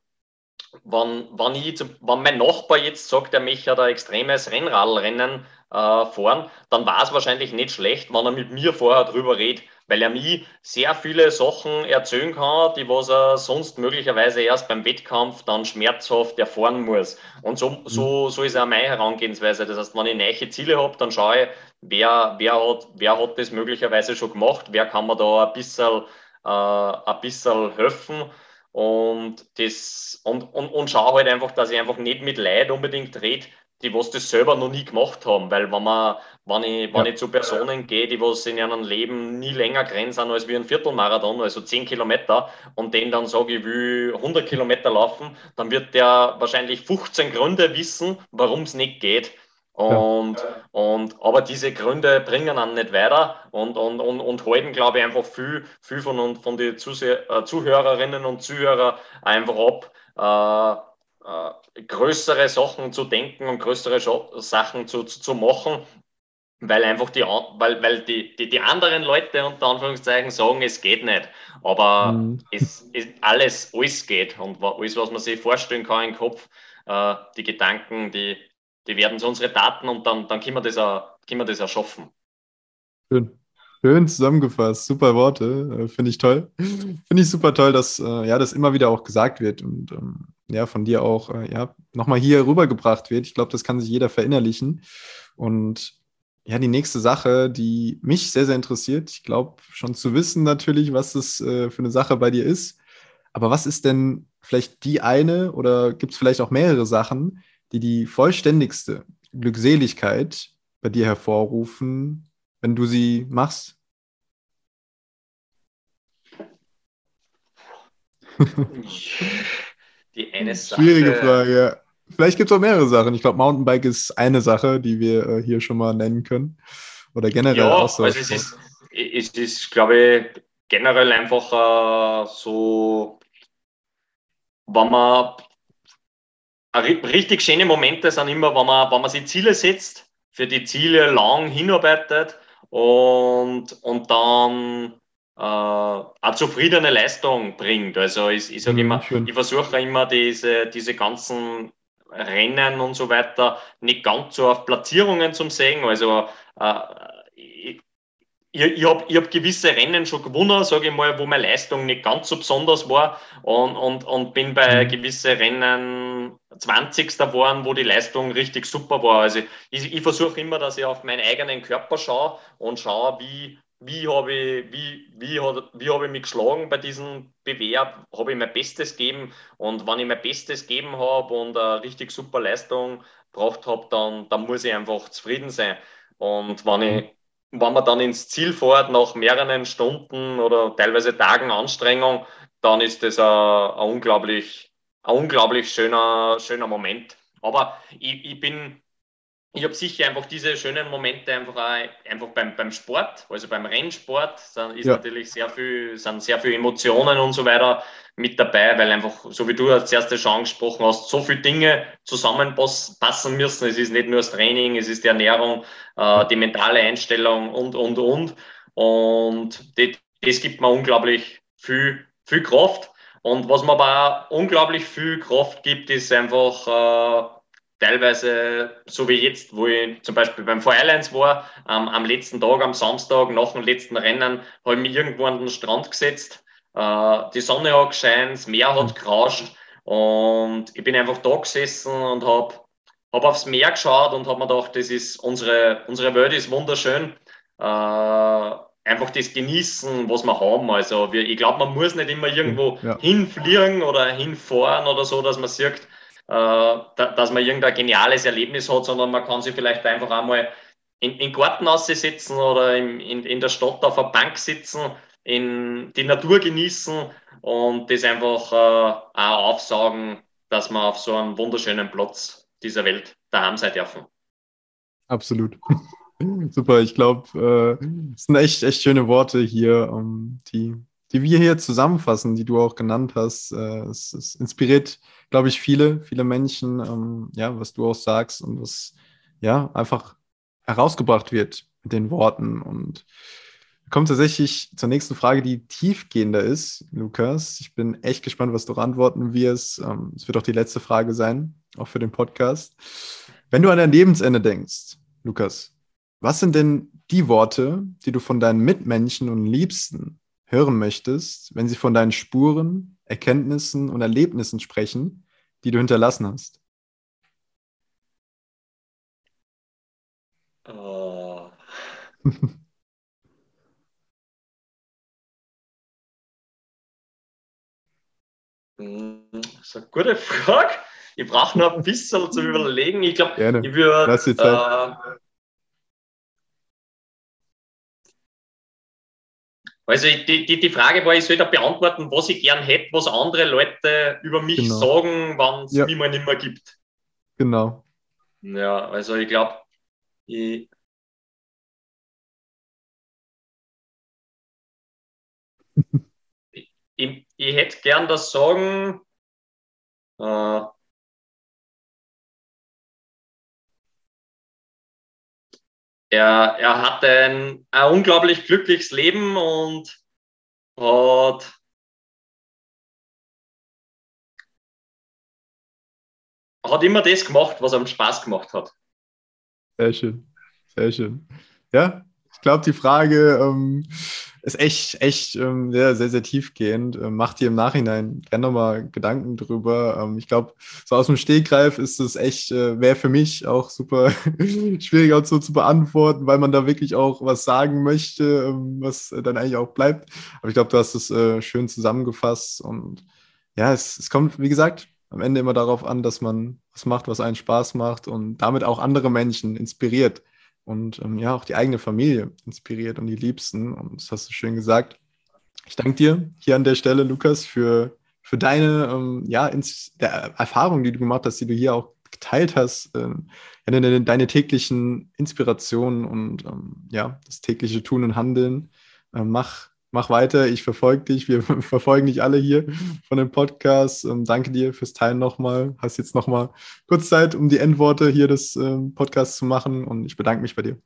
wenn, wenn, ich, wenn mein Nachbar jetzt sagt, er möchte ein extremes Rennradrennen äh, fahren, dann war es wahrscheinlich nicht schlecht, wenn er mit mir vorher drüber redet weil er mir sehr viele Sachen erzählen kann, die was er sonst möglicherweise erst beim Wettkampf dann schmerzhaft erfahren muss. Und so, so, mhm. so ist auch meine Herangehensweise. Das heißt, wenn ich neue Ziele habe, dann schaue ich, wer, wer, hat, wer hat das möglicherweise schon gemacht, wer kann mir da ein bisschen, äh, ein bisschen helfen. Und, das, und, und, und schaue halt einfach, dass ich einfach nicht mit Leid unbedingt rede, die was das selber noch nie gemacht haben, weil wenn man, wenn ich, wenn ja. ich zu Personen gehe, die was in ihrem Leben nie länger grenzen als wie ein Viertelmarathon, also 10 Kilometer, und denen dann sage, ich will 100 Kilometer laufen, dann wird der wahrscheinlich 15 Gründe wissen, warum es nicht geht. Und, ja. und, aber diese Gründe bringen dann nicht weiter und, und, und, und halten, glaube ich, einfach viel, viel von, von den äh, Zuhörerinnen und Zuhörern einfach ab, äh, äh, größere Sachen zu denken und größere Sachen zu, zu, zu machen, weil einfach die, weil, weil die, die, die anderen Leute unter Anführungszeichen sagen, es geht nicht. Aber mhm. es, es, alles, alles geht und alles, was man sich vorstellen kann im Kopf, äh, die Gedanken, die, die werden zu unseren Daten und dann, dann können, wir das auch, können wir das auch schaffen. Schön. Schön zusammengefasst, super Worte, äh, finde ich toll. Finde ich super toll, dass äh, ja, das immer wieder auch gesagt wird und ähm, ja, von dir auch äh, ja, nochmal hier rübergebracht wird. Ich glaube, das kann sich jeder verinnerlichen. Und ja, die nächste Sache, die mich sehr, sehr interessiert, ich glaube schon zu wissen natürlich, was das äh, für eine Sache bei dir ist. Aber was ist denn vielleicht die eine oder gibt es vielleicht auch mehrere Sachen, die die vollständigste Glückseligkeit bei dir hervorrufen, wenn du sie machst? Die eine Sache. Schwierige Frage, ja. Vielleicht gibt es auch mehrere Sachen. Ich glaube, Mountainbike ist eine Sache, die wir äh, hier schon mal nennen können. Oder generell ja, auch so. Also es ist, es ist, glaube ich, generell einfach äh, so, wenn man richtig schöne Momente sind immer, wenn man, wenn man sich Ziele setzt, für die Ziele lang hinarbeitet und, und dann äh, eine zufriedene Leistung bringt. Also ich, ich sage mhm, immer, schön. ich versuche immer diese, diese ganzen Rennen und so weiter nicht ganz so auf Platzierungen zu sehen. Also äh, ich, ich habe hab gewisse Rennen schon gewonnen, sage ich mal, wo meine Leistung nicht ganz so besonders war und, und, und bin bei mhm. gewissen Rennen 20. geworden, wo die Leistung richtig super war. Also ich, ich versuche immer, dass ich auf meinen eigenen Körper schaue und schaue, wie, wie habe ich, wie, wie, wie hab ich mich geschlagen bei diesem Bewerb, habe ich mein Bestes gegeben und wenn ich mein Bestes gegeben habe und eine richtig super Leistung gebracht habe, dann, dann muss ich einfach zufrieden sein. Und wenn, ich, wenn man dann ins Ziel fährt, nach mehreren Stunden oder teilweise Tagen Anstrengung, dann ist das ein, ein unglaublich, ein unglaublich schöner, schöner Moment. Aber ich, ich bin ich habe sicher einfach diese schönen Momente einfach, auch, einfach beim, beim Sport, also beim Rennsport, sind, ist ja. natürlich sehr viel, sind sehr viele Emotionen und so weiter mit dabei, weil einfach, so wie du als erstes schon angesprochen hast, so viele Dinge zusammenpassen müssen. Es ist nicht nur das Training, es ist die Ernährung, äh, die mentale Einstellung und, und, und. Und das, das gibt mir unglaublich viel, viel Kraft. Und was mir aber auch unglaublich viel Kraft gibt, ist einfach, äh, teilweise, so wie jetzt, wo ich zum Beispiel beim Islands war, ähm, am letzten Tag, am Samstag, nach dem letzten Rennen, habe ich mich irgendwo an den Strand gesetzt. Äh, die Sonne hat gescheint, das Meer hat mhm. gerauscht und ich bin einfach da gesessen und habe hab aufs Meer geschaut und habe mir gedacht, das ist unsere, unsere Welt ist wunderschön. Äh, einfach das genießen, was wir haben. Also wir, ich glaube, man muss nicht immer irgendwo ja. hinfliegen oder hinfahren oder so, dass man sieht, dass man irgendein geniales Erlebnis hat, sondern man kann sich vielleicht einfach einmal in, in Garten aussitzen oder in, in, in der Stadt auf einer Bank sitzen, in die Natur genießen und das einfach äh, auch aufsagen, dass man auf so einem wunderschönen Platz dieser Welt daheim sein dürfen. Absolut. <laughs> Super, ich glaube, äh, es sind echt, echt schöne Worte hier, um, die, die wir hier zusammenfassen, die du auch genannt hast. Äh, es, es inspiriert glaube ich, viele, viele Menschen, ähm, ja, was du auch sagst und was ja einfach herausgebracht wird mit den Worten. Und kommt tatsächlich zur nächsten Frage, die tiefgehender ist, Lukas. Ich bin echt gespannt, was du antworten wirst. Ähm, es wird auch die letzte Frage sein, auch für den Podcast. Wenn du an dein Lebensende denkst, Lukas, was sind denn die Worte, die du von deinen Mitmenschen und Liebsten hören möchtest, wenn sie von deinen Spuren Erkenntnissen und Erlebnissen sprechen, die du hinterlassen hast? Oh. <laughs> das ist eine gute Frage. ich brauche noch ein bisschen zu <laughs> überlegen. Ich glaube, ich würde. Äh, also die, die, die Frage war, ich soll da beantworten, was ich gern hätte, was andere Leute über mich genau. sagen, wenn es ja. mich mal nicht mehr gibt. Genau. Ja, also ich glaube, ich, <laughs> ich, ich, hätte gern das Sagen, äh, er, er hatte ein, ein unglaublich glückliches Leben und hat hat immer das gemacht, was ihm Spaß gemacht hat. Sehr schön, sehr schön. Ja, ich glaube, die Frage ähm, ist echt, echt ähm, sehr, sehr, sehr tiefgehend. Ähm, macht dir im Nachhinein gerne nochmal Gedanken drüber. Ähm, ich glaube, so aus dem Stegreif ist es echt, äh, wäre für mich auch super <laughs> schwierig auch so zu beantworten, weil man da wirklich auch was sagen möchte, ähm, was dann eigentlich auch bleibt. Aber ich glaube, du hast es äh, schön zusammengefasst und ja, es, es kommt, wie gesagt, am Ende immer darauf an, dass man was macht, was einen Spaß macht und damit auch andere Menschen inspiriert und ähm, ja, auch die eigene Familie inspiriert und die Liebsten. Und das hast du schön gesagt. Ich danke dir hier an der Stelle, Lukas, für, für deine ähm, ja, ins, Erfahrung, die du gemacht hast, die du hier auch geteilt hast, ähm, deine, deine, täglichen Inspirationen und ähm, ja, das tägliche Tun und Handeln. Ähm, mach, mach weiter, ich verfolge dich, wir <laughs> verfolgen dich alle hier von dem Podcast. Ähm, danke dir fürs Teilen nochmal. Hast jetzt nochmal kurz Zeit, um die Endworte hier des ähm, Podcasts zu machen und ich bedanke mich bei dir.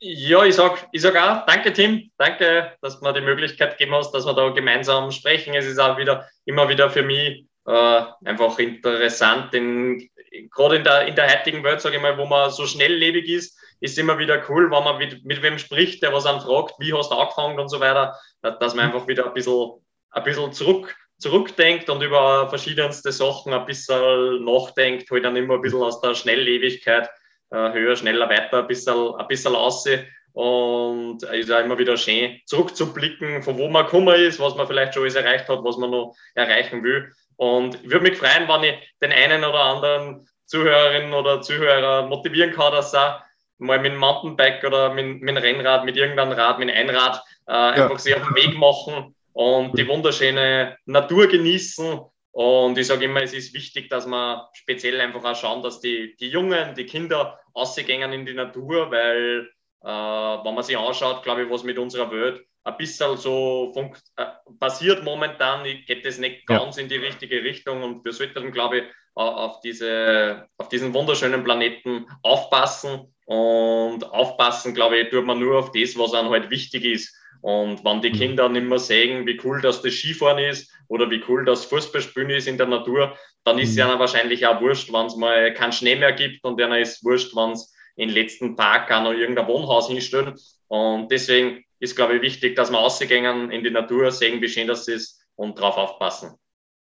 Ja, ich sag, ich sag auch, danke Tim, danke, dass du mir die Möglichkeit gegeben hast, dass wir da gemeinsam sprechen. Es ist auch wieder immer wieder für mich äh, einfach interessant, in, gerade in der, in der heutigen Welt, sage ich mal, wo man so schnelllebig ist, ist immer wieder cool, wenn man mit, mit wem spricht, der was einen fragt, wie hast du angefangen und so weiter, dass man einfach wieder ein bisschen, ein bisschen zurück, zurückdenkt und über verschiedenste Sachen ein bisschen nachdenkt, halt dann immer ein bisschen aus der Schnelllebigkeit äh, höher, schneller, weiter, ein bisschen, ein bisschen aussehen. Und es ist auch immer wieder schön, zurückzublicken, von wo man gekommen ist, was man vielleicht schon alles erreicht hat, was man noch erreichen will. Und ich würde mich freuen, wenn ich den einen oder anderen Zuhörerinnen oder Zuhörer motivieren kann, dass er mal mit dem Mountainbike oder mit, mit dem Rennrad, mit irgendeinem Rad, mit einem Einrad äh, ja. einfach sich auf den Weg machen und die wunderschöne Natur genießen. Und ich sage immer, es ist wichtig, dass man speziell einfach auch schauen, dass die, die Jungen, die Kinder ausgehen in die Natur, weil äh, wenn man sich anschaut, glaube ich, was mit unserer Welt ein bisschen so äh, passiert momentan, geht das nicht ganz ja. in die richtige Richtung und wir sollten, glaube ich, auf, diese, auf diesen wunderschönen Planeten aufpassen und aufpassen, glaube ich, tut man nur auf das, was einem halt wichtig ist. Und wenn die mhm. Kinder nicht mehr sehen, wie cool das, das Skifahren ist oder wie cool das Fußballspielen ist in der Natur, dann ist es mhm. ihnen wahrscheinlich auch wurscht, wenn es mal keinen Schnee mehr gibt und ihnen ist wurscht, wenn es in den letzten Tag auch noch irgendein Wohnhaus hinstellen. Und deswegen ist, glaube ich, wichtig, dass wir rausgehen in die Natur, sehen, wie schön das ist und darauf aufpassen.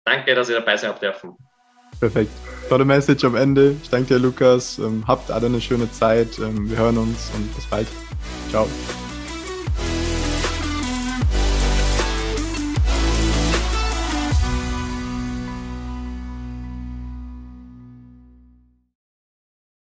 Danke, dass ihr dabei sein habt dürfen. Perfekt. Tolle Message am Ende. Ich danke dir, Lukas. Ähm, habt alle eine schöne Zeit. Ähm, wir hören uns und bis bald. Ciao.